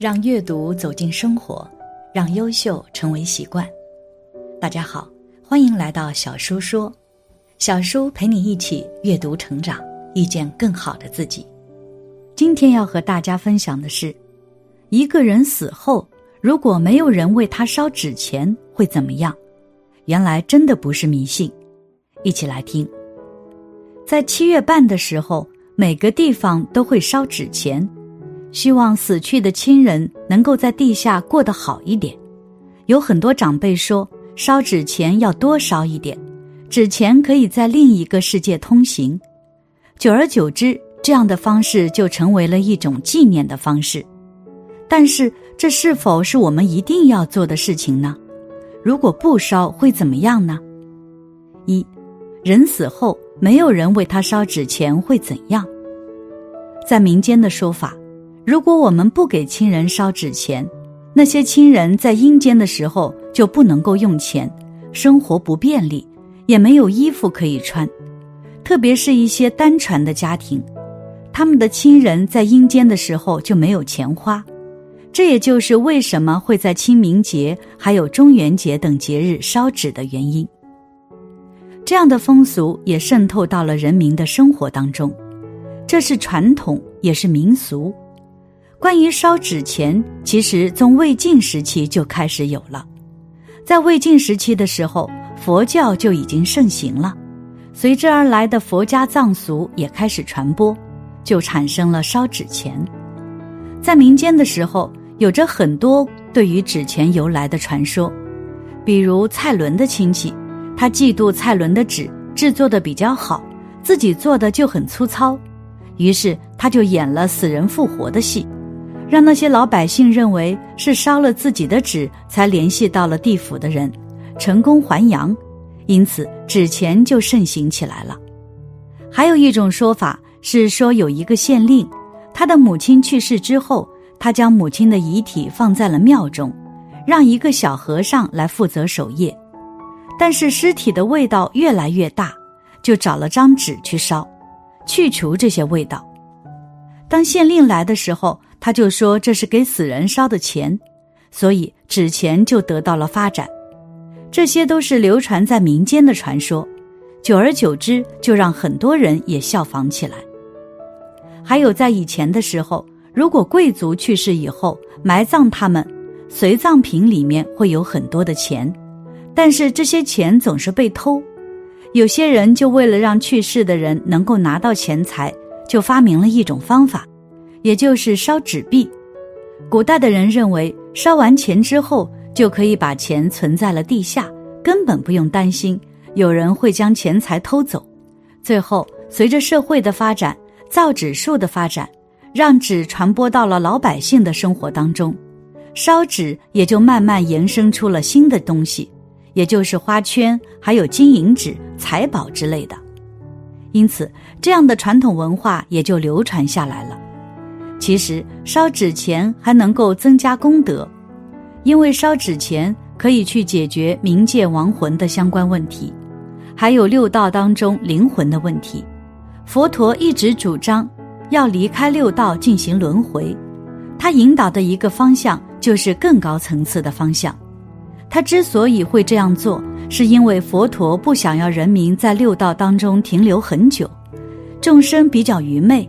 让阅读走进生活，让优秀成为习惯。大家好，欢迎来到小叔说，小叔陪你一起阅读成长，遇见更好的自己。今天要和大家分享的是，一个人死后，如果没有人为他烧纸钱，会怎么样？原来真的不是迷信，一起来听。在七月半的时候，每个地方都会烧纸钱。希望死去的亲人能够在地下过得好一点。有很多长辈说，烧纸钱要多烧一点，纸钱可以在另一个世界通行。久而久之，这样的方式就成为了一种纪念的方式。但是，这是否是我们一定要做的事情呢？如果不烧，会怎么样呢？一，人死后没有人为他烧纸钱会怎样？在民间的说法。如果我们不给亲人烧纸钱，那些亲人在阴间的时候就不能够用钱，生活不便利，也没有衣服可以穿。特别是一些单传的家庭，他们的亲人在阴间的时候就没有钱花。这也就是为什么会在清明节还有中元节等节日烧纸的原因。这样的风俗也渗透到了人民的生活当中，这是传统，也是民俗。关于烧纸钱，其实从魏晋时期就开始有了。在魏晋时期的时候，佛教就已经盛行了，随之而来的佛家葬俗也开始传播，就产生了烧纸钱。在民间的时候，有着很多对于纸钱由来的传说，比如蔡伦的亲戚，他嫉妒蔡伦的纸制作的比较好，自己做的就很粗糙，于是他就演了死人复活的戏。让那些老百姓认为是烧了自己的纸才联系到了地府的人，成功还阳，因此纸钱就盛行起来了。还有一种说法是说，有一个县令，他的母亲去世之后，他将母亲的遗体放在了庙中，让一个小和尚来负责守夜。但是尸体的味道越来越大，就找了张纸去烧，去除这些味道。当县令来的时候。他就说这是给死人烧的钱，所以纸钱就得到了发展。这些都是流传在民间的传说，久而久之就让很多人也效仿起来。还有在以前的时候，如果贵族去世以后埋葬他们，随葬品里面会有很多的钱，但是这些钱总是被偷。有些人就为了让去世的人能够拿到钱财，就发明了一种方法。也就是烧纸币，古代的人认为烧完钱之后就可以把钱存在了地下，根本不用担心有人会将钱财偷走。最后，随着社会的发展，造纸术的发展，让纸传播到了老百姓的生活当中，烧纸也就慢慢延伸出了新的东西，也就是花圈，还有金银纸、财宝之类的。因此，这样的传统文化也就流传下来了。其实烧纸钱还能够增加功德，因为烧纸钱可以去解决冥界亡魂的相关问题，还有六道当中灵魂的问题。佛陀一直主张要离开六道进行轮回，他引导的一个方向就是更高层次的方向。他之所以会这样做，是因为佛陀不想要人民在六道当中停留很久，众生比较愚昧。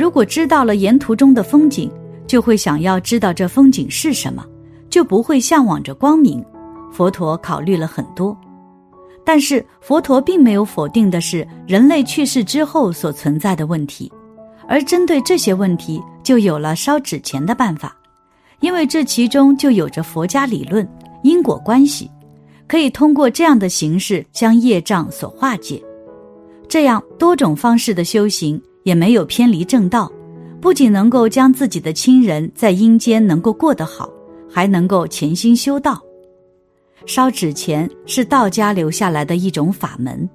如果知道了沿途中的风景，就会想要知道这风景是什么，就不会向往着光明。佛陀考虑了很多，但是佛陀并没有否定的是人类去世之后所存在的问题，而针对这些问题，就有了烧纸钱的办法，因为这其中就有着佛家理论因果关系，可以通过这样的形式将业障所化解，这样多种方式的修行。也没有偏离正道，不仅能够将自己的亲人在阴间能够过得好，还能够潜心修道。烧纸钱是道家留下来的一种法门，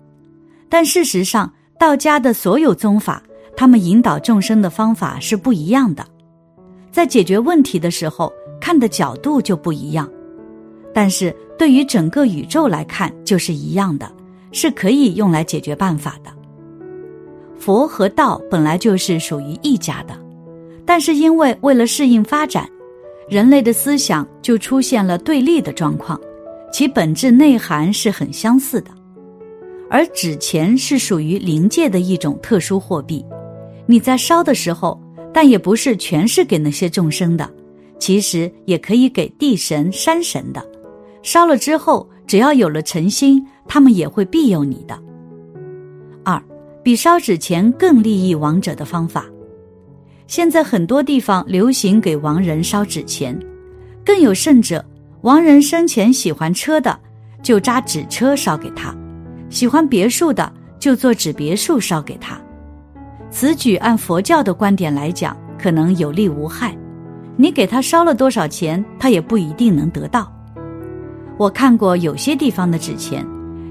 但事实上，道家的所有宗法，他们引导众生的方法是不一样的，在解决问题的时候看的角度就不一样，但是对于整个宇宙来看就是一样的，是可以用来解决办法的。佛和道本来就是属于一家的，但是因为为了适应发展，人类的思想就出现了对立的状况，其本质内涵是很相似的。而纸钱是属于灵界的一种特殊货币，你在烧的时候，但也不是全是给那些众生的，其实也可以给地神、山神的。烧了之后，只要有了诚心，他们也会庇佑你的。比烧纸钱更利益亡者的方法，现在很多地方流行给亡人烧纸钱，更有甚者，亡人生前喜欢车的，就扎纸车烧给他。喜欢别墅的，就做纸别墅烧给他。此举按佛教的观点来讲，可能有利无害。你给他烧了多少钱，他也不一定能得到。我看过有些地方的纸钱，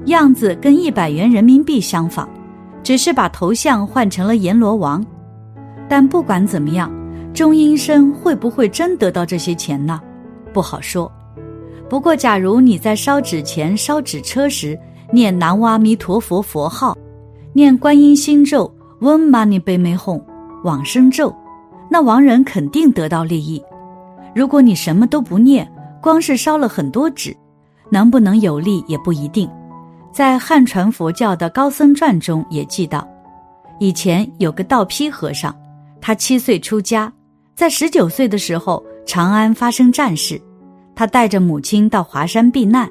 样子跟一百元人民币相仿，只是把头像换成了阎罗王。但不管怎么样，中阴身会不会真得到这些钱呢？不好说。不过，假如你在烧纸钱、烧纸车时，念南无阿弥陀佛佛号，念观音心咒、嗡嘛呢呗咪吽、往生咒，那亡人肯定得到利益。如果你什么都不念，光是烧了很多纸，能不能有利也不一定。在汉传佛教的高僧传中也记到，以前有个道批和尚，他七岁出家，在十九岁的时候，长安发生战事，他带着母亲到华山避难，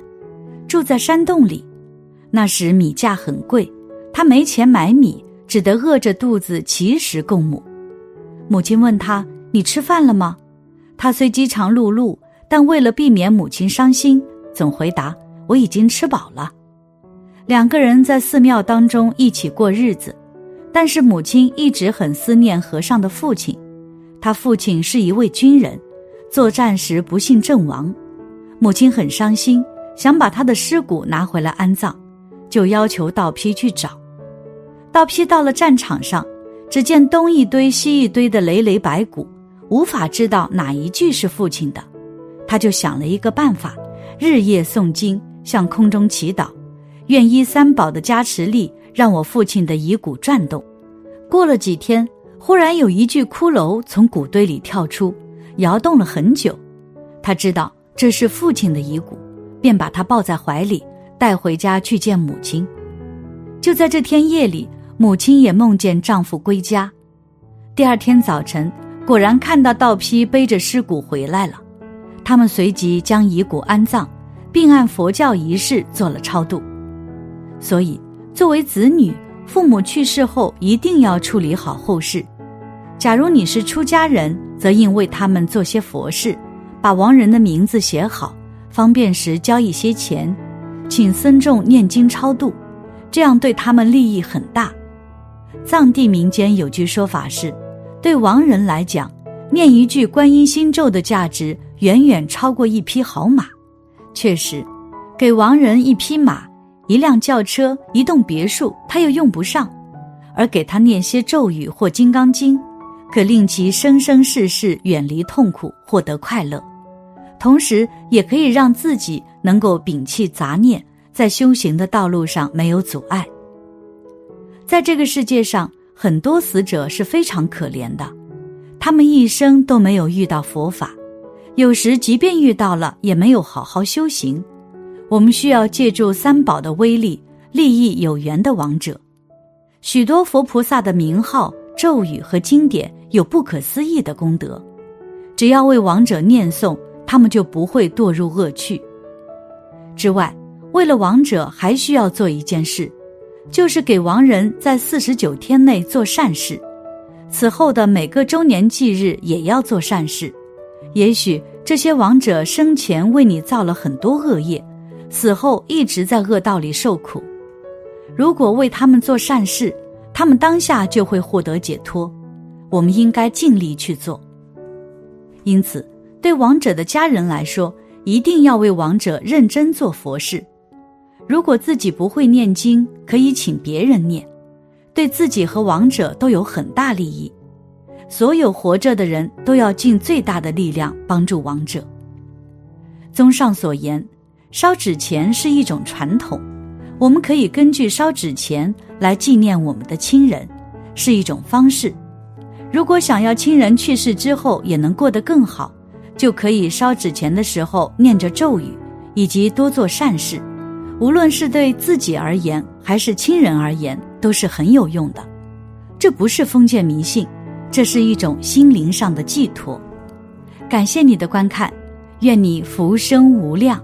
住在山洞里。那时米价很贵，他没钱买米，只得饿着肚子乞食供母。母亲问他：“你吃饭了吗？”他虽饥肠辘辘，但为了避免母亲伤心，总回答：“我已经吃饱了。”两个人在寺庙当中一起过日子，但是母亲一直很思念和尚的父亲。他父亲是一位军人，作战时不幸阵亡，母亲很伤心，想把他的尸骨拿回来安葬。就要求道批去找，道批到了战场上，只见东一堆西一堆的累累白骨，无法知道哪一具是父亲的。他就想了一个办法，日夜诵经，向空中祈祷，愿依三宝的加持力，让我父亲的遗骨转动。过了几天，忽然有一具骷髅从骨堆里跳出，摇动了很久。他知道这是父亲的遗骨，便把他抱在怀里。带回家去见母亲，就在这天夜里，母亲也梦见丈夫归家。第二天早晨，果然看到道批背着尸骨回来了。他们随即将遗骨安葬，并按佛教仪式做了超度。所以，作为子女，父母去世后一定要处理好后事。假如你是出家人，则应为他们做些佛事，把亡人的名字写好，方便时交一些钱。请僧众念经超度，这样对他们利益很大。藏地民间有句说法是，对亡人来讲，念一句观音心咒的价值远远超过一匹好马。确实，给亡人一匹马、一辆轿车、一栋别墅，他又用不上；而给他念些咒语或金刚经，可令其生生世世远离痛苦，获得快乐。同时，也可以让自己能够摒弃杂念，在修行的道路上没有阻碍。在这个世界上，很多死者是非常可怜的，他们一生都没有遇到佛法，有时即便遇到了，也没有好好修行。我们需要借助三宝的威力，利益有缘的亡者。许多佛菩萨的名号、咒语和经典有不可思议的功德，只要为亡者念诵。他们就不会堕入恶趣。之外，为了亡者，还需要做一件事，就是给亡人在四十九天内做善事，此后的每个周年忌日也要做善事。也许这些亡者生前为你造了很多恶业，死后一直在恶道里受苦。如果为他们做善事，他们当下就会获得解脱。我们应该尽力去做。因此。对亡者的家人来说，一定要为亡者认真做佛事。如果自己不会念经，可以请别人念，对自己和亡者都有很大利益。所有活着的人都要尽最大的力量帮助亡者。综上所言，烧纸钱是一种传统，我们可以根据烧纸钱来纪念我们的亲人，是一种方式。如果想要亲人去世之后也能过得更好。就可以烧纸钱的时候念着咒语，以及多做善事，无论是对自己而言还是亲人而言，都是很有用的。这不是封建迷信，这是一种心灵上的寄托。感谢你的观看，愿你福生无量。